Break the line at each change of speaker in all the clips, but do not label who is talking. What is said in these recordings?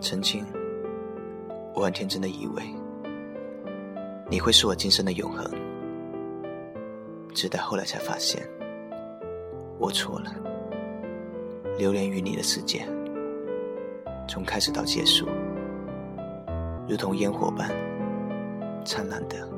曾经，我很天真的以为你会是我今生的永恒，直到后来才发现我错了。流连于你的世界，从开始到结束，如同烟火般灿烂的，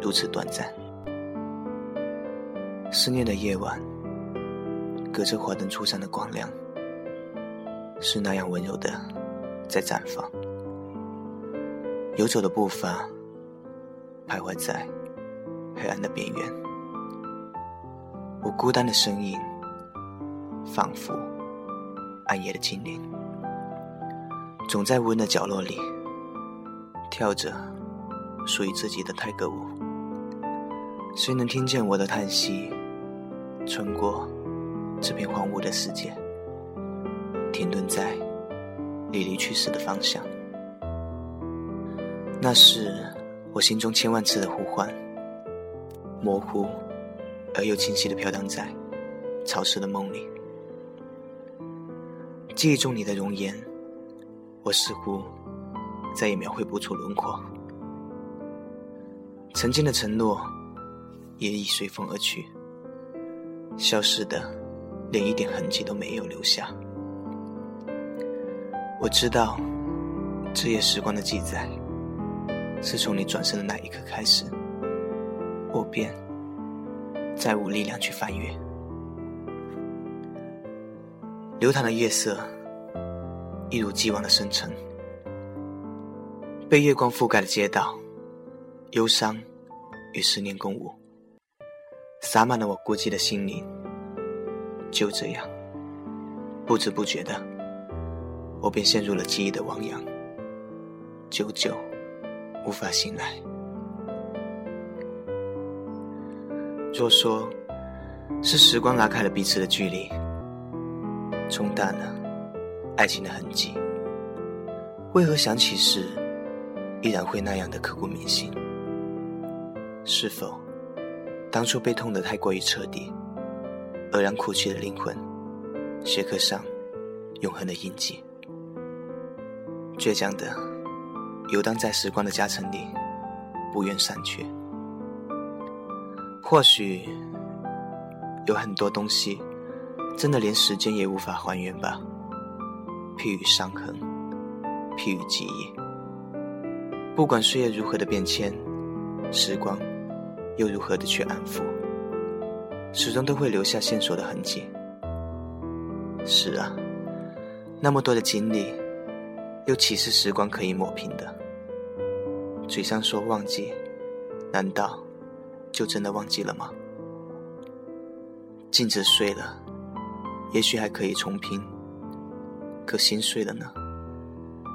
如此短暂。思念的夜晚，隔着华灯初上的光亮，是那样温柔的。在绽放，游走的步伐徘徊在黑暗的边缘。我孤单的身影，仿佛暗夜的精灵，总在无人的角落里跳着属于自己的泰戈舞。谁能听见我的叹息，穿过这片荒芜的世界，停顿在？你离去时的方向，那是我心中千万次的呼唤，模糊而又清晰的飘荡在潮湿的梦里。记忆中你的容颜，我似乎再也描绘不出轮廓。曾经的承诺，也已随风而去，消失的连一点痕迹都没有留下。我知道，这页时光的记载，是从你转身的那一刻开始，我便再无力量去翻阅。流淌的夜色，一如既往的深沉，被月光覆盖的街道，忧伤与思念共舞，洒满了我孤寂的心灵。就这样，不知不觉的。我便陷入了记忆的汪洋，久久无法醒来。若说是时光拉开了彼此的距离，冲淡了爱情的痕迹，为何想起时依然会那样的刻骨铭心？是否当初被痛得太过于彻底，而让哭泣的灵魂镌刻上永恒的印记？倔强的游荡在时光的夹层里，不愿散去。或许有很多东西，真的连时间也无法还原吧。譬如伤痕，譬如记忆。不管岁月如何的变迁，时光又如何的去安抚，始终都会留下线索的痕迹。是啊，那么多的经历。又岂是时光可以抹平的？嘴上说忘记，难道就真的忘记了吗？镜子碎了，也许还可以重拼，可心碎了呢？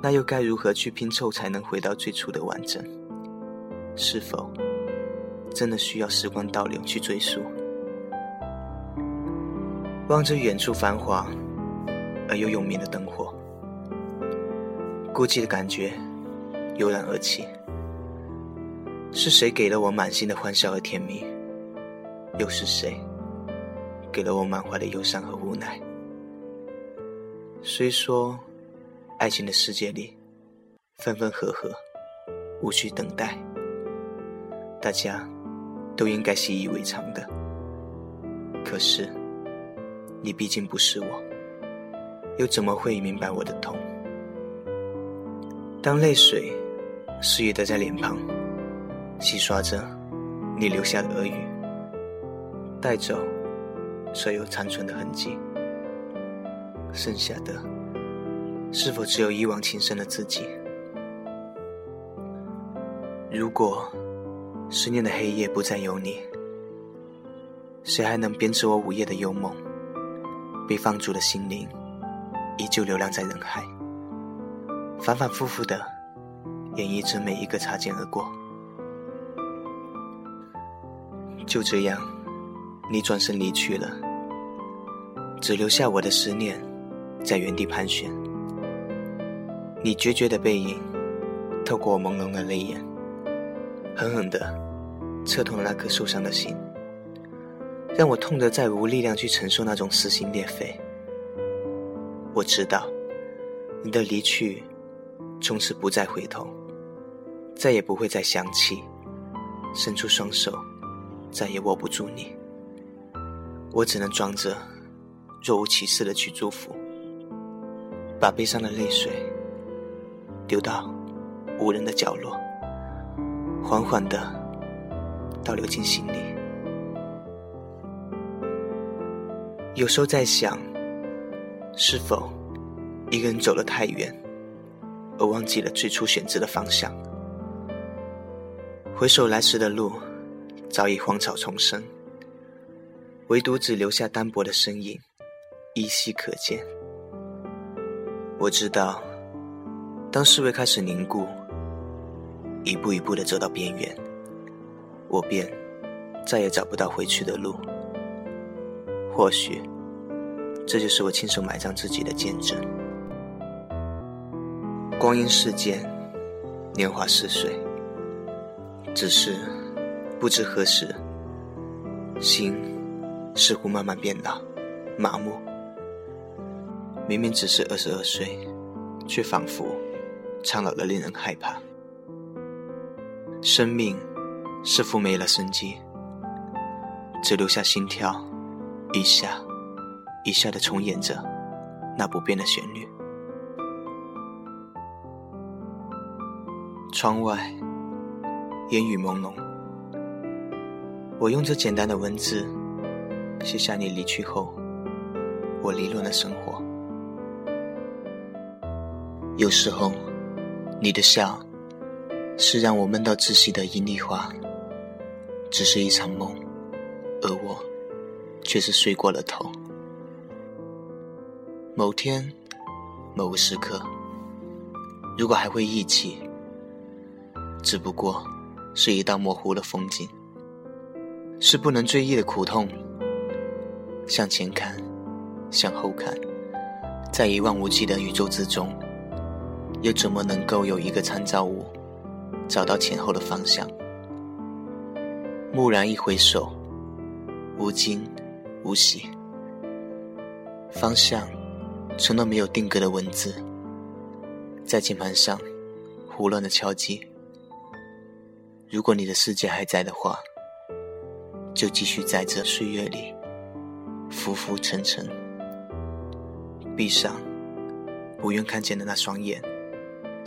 那又该如何去拼凑才能回到最初的完整？是否真的需要时光倒流去追溯？望着远处繁华而又永眠的灯火。孤寂的感觉油然而起，是谁给了我满心的欢笑和甜蜜？又是谁给了我满怀的忧伤和无奈？虽说爱情的世界里分分合合无需等待，大家都应该习以为常的。可是你毕竟不是我，又怎么会明白我的痛？当泪水肆意的在脸庞洗刷着你留下的耳语，带走所有残存的痕迹，剩下的是否只有一往情深的自己？如果思念的黑夜不再有你，谁还能编织我午夜的幽梦？被放逐的心灵依旧流浪在人海。反反复复的演绎着每一个擦肩而过，就这样，你转身离去了，只留下我的思念在原地盘旋。你决绝的背影透过朦胧的泪眼，狠狠的刺痛了那颗受伤的心，让我痛得再无力量去承受那种撕心裂肺。我知道。你的离去，从此不再回头，再也不会再想起，伸出双手，再也握不住你。我只能装着若无其事的去祝福，把悲伤的泪水丢到无人的角落，缓缓的倒流进心里。有时候在想，是否一个人走了太远，而忘记了最初选择的方向？回首来时的路，早已荒草丛生。唯独只留下单薄的身影，依稀可见。我知道，当思维开始凝固，一步一步的走到边缘，我便再也找不到回去的路。或许，这就是我亲手埋葬自己的见证。光阴似箭，年华似水，只是不知何时，心。似乎慢慢变老、麻木。明明只是二十二岁，却仿佛苍老的令人害怕。生命似乎没了生机，只留下心跳，一下一下的重演着那不变的旋律。窗外烟雨朦胧，我用这简单的文字。写下你离去后，我离乱的生活。有时候，你的笑是让我闷到窒息的阴丽花，只是一场梦，而我却是睡过了头。某天，某个时刻，如果还会忆起，只不过是一道模糊的风景，是不能追忆的苦痛。向前看，向后看，在一望无际的宇宙之中，又怎么能够有一个参照物，找到前后的方向？蓦然一回首，无惊无喜，方向成了没有定格的文字，在键盘上胡乱的敲击。如果你的世界还在的话，就继续在这岁月里。浮浮沉沉，闭上不愿看见的那双眼，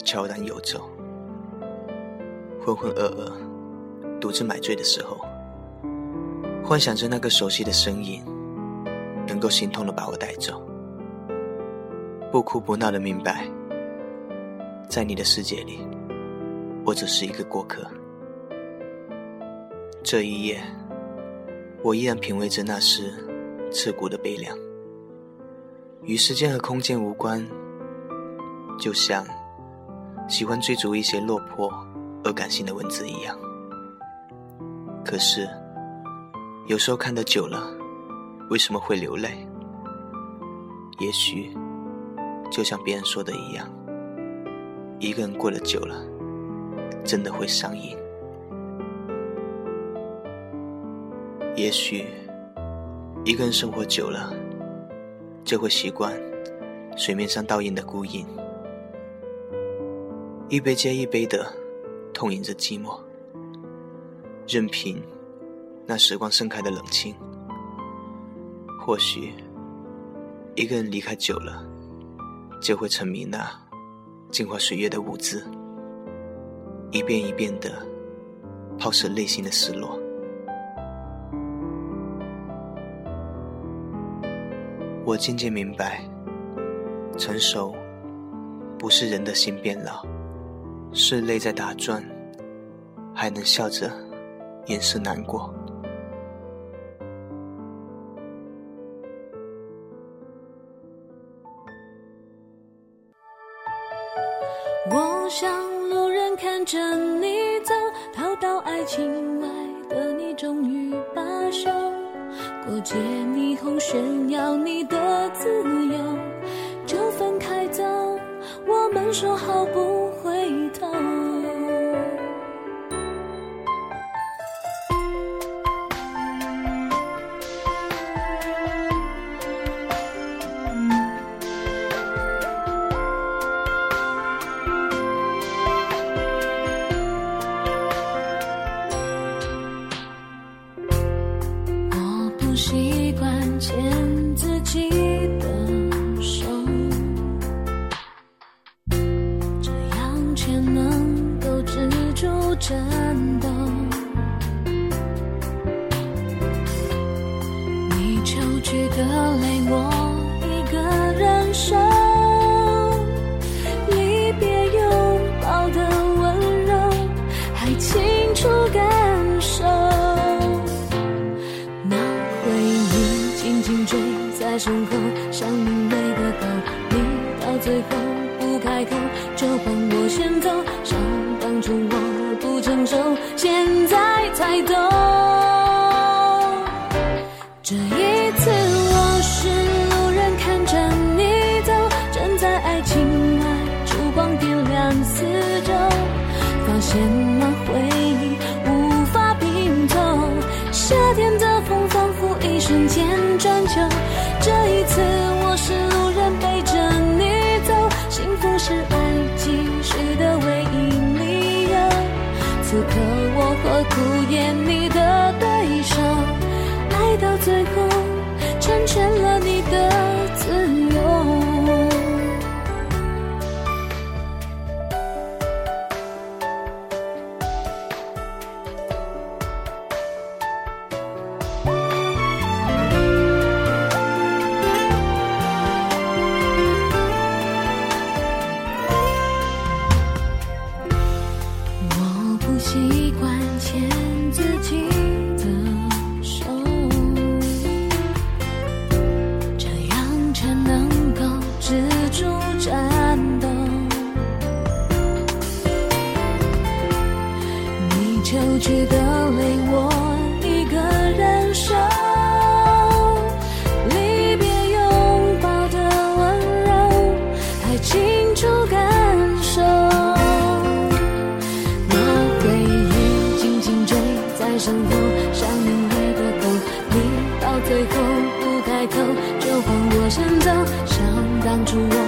悄然游走。浑浑噩噩，独自买醉的时候，幻想着那个熟悉的身影，能够心痛的把我带走。不哭不闹的明白，在你的世界里，我只是一个过客。这一夜，我依然品味着那时。刺骨的悲凉，与时间和空间无关，就像喜欢追逐一些落魄而感性的文字一样。可是，有时候看得久了，为什么会流泪？也许，就像别人说的一样，一个人过得久了，真的会上瘾。也许。一个人生活久了，就会习惯水面上倒映的孤影，一杯接一杯的痛饮着寂寞，任凭那时光盛开的冷清。或许，一个人离开久了，就会沉迷那镜花水月的舞姿，一遍一遍的抛射内心的失落。我渐渐明白，成熟不是人的心变老，是泪在打转，还能笑着掩饰难过。
我像路人看着你走，逃到爱情外的你，终于罢休。过街霓虹炫耀你的自由，就分开走。我们说好不颤抖开口就换我先走，想当初我不成熟，现在才懂。这。苦恋你的对手爱到最后你的泪我一个人收，离别拥抱的温柔还清楚感受，那回忆紧紧追在身后，像明媚的狗。你到最后不开口，就放我先走，像当初我。